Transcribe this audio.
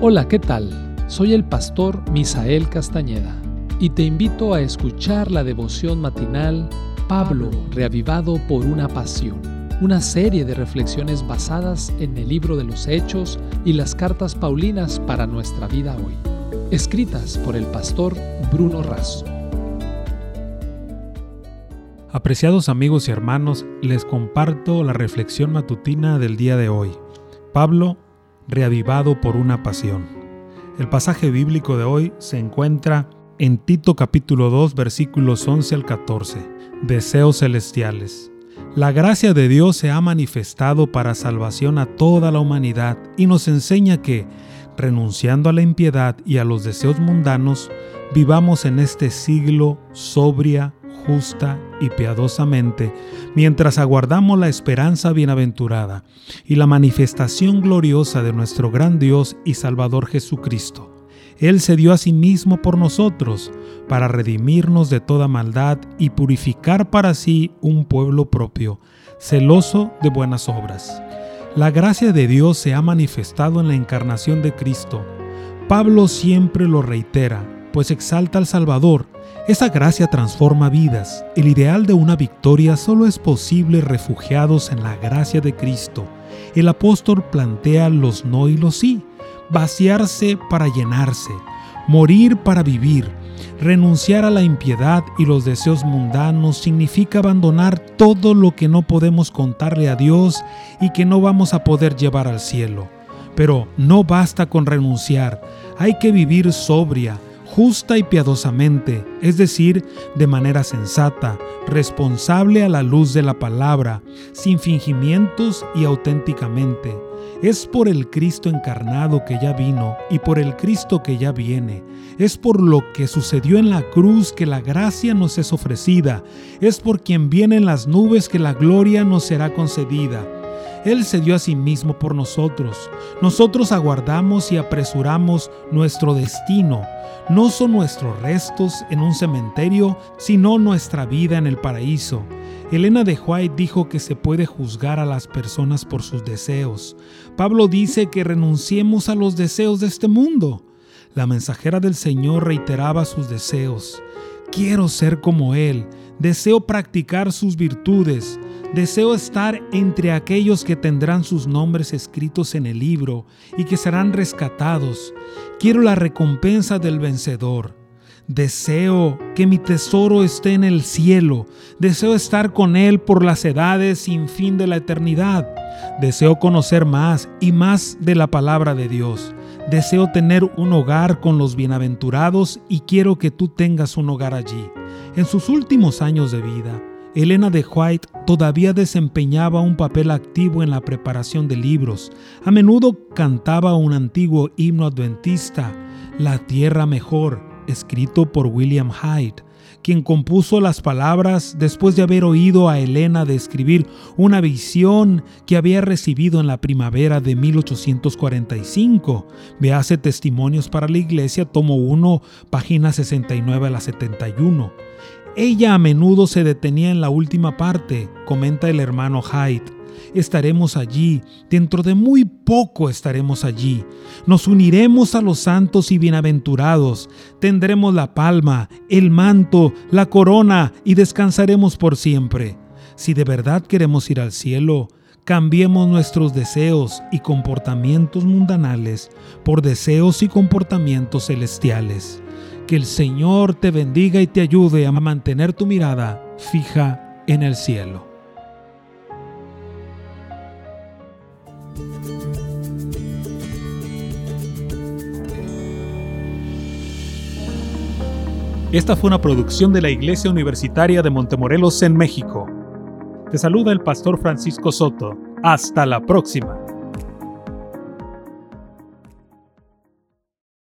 Hola, ¿qué tal? Soy el pastor Misael Castañeda y te invito a escuchar la devoción matinal Pablo, reavivado por una pasión, una serie de reflexiones basadas en el libro de los Hechos y las cartas Paulinas para nuestra vida hoy, escritas por el pastor Bruno Razo. Apreciados amigos y hermanos, les comparto la reflexión matutina del día de hoy. Pablo reavivado por una pasión. El pasaje bíblico de hoy se encuentra en Tito capítulo 2 versículos 11 al 14, deseos celestiales. La gracia de Dios se ha manifestado para salvación a toda la humanidad y nos enseña que, renunciando a la impiedad y a los deseos mundanos, vivamos en este siglo sobria, justa y piadosamente, mientras aguardamos la esperanza bienaventurada y la manifestación gloriosa de nuestro gran Dios y Salvador Jesucristo. Él se dio a sí mismo por nosotros, para redimirnos de toda maldad y purificar para sí un pueblo propio, celoso de buenas obras. La gracia de Dios se ha manifestado en la encarnación de Cristo. Pablo siempre lo reitera, pues exalta al Salvador, esa gracia transforma vidas. El ideal de una victoria solo es posible refugiados en la gracia de Cristo. El apóstol plantea los no y los sí, vaciarse para llenarse, morir para vivir. Renunciar a la impiedad y los deseos mundanos significa abandonar todo lo que no podemos contarle a Dios y que no vamos a poder llevar al cielo. Pero no basta con renunciar, hay que vivir sobria, justa y piadosamente, es decir, de manera sensata, responsable a la luz de la palabra, sin fingimientos y auténticamente. Es por el Cristo encarnado que ya vino y por el Cristo que ya viene. Es por lo que sucedió en la cruz que la gracia nos es ofrecida. Es por quien viene en las nubes que la gloria nos será concedida. Él se dio a sí mismo por nosotros. Nosotros aguardamos y apresuramos nuestro destino. No son nuestros restos en un cementerio, sino nuestra vida en el paraíso. Elena de White dijo que se puede juzgar a las personas por sus deseos. Pablo dice que renunciemos a los deseos de este mundo. La mensajera del Señor reiteraba sus deseos. Quiero ser como Él, deseo practicar sus virtudes, Deseo estar entre aquellos que tendrán sus nombres escritos en el libro y que serán rescatados. Quiero la recompensa del vencedor. Deseo que mi tesoro esté en el cielo. Deseo estar con Él por las edades sin fin de la eternidad. Deseo conocer más y más de la palabra de Dios. Deseo tener un hogar con los bienaventurados y quiero que tú tengas un hogar allí. En sus últimos años de vida, Elena de White todavía desempeñaba un papel activo en la preparación de libros. A menudo cantaba un antiguo himno adventista, La Tierra Mejor, escrito por William Hyde, quien compuso las palabras después de haber oído a Elena describir una visión que había recibido en la primavera de 1845. Véase Testimonios para la Iglesia, tomo 1, página 69 a la 71. Ella a menudo se detenía en la última parte, comenta el hermano Hyde. Estaremos allí, dentro de muy poco estaremos allí. Nos uniremos a los santos y bienaventurados, tendremos la palma, el manto, la corona y descansaremos por siempre. Si de verdad queremos ir al cielo, cambiemos nuestros deseos y comportamientos mundanales por deseos y comportamientos celestiales. Que el Señor te bendiga y te ayude a mantener tu mirada fija en el cielo. Esta fue una producción de la Iglesia Universitaria de Montemorelos en México. Te saluda el pastor Francisco Soto. Hasta la próxima.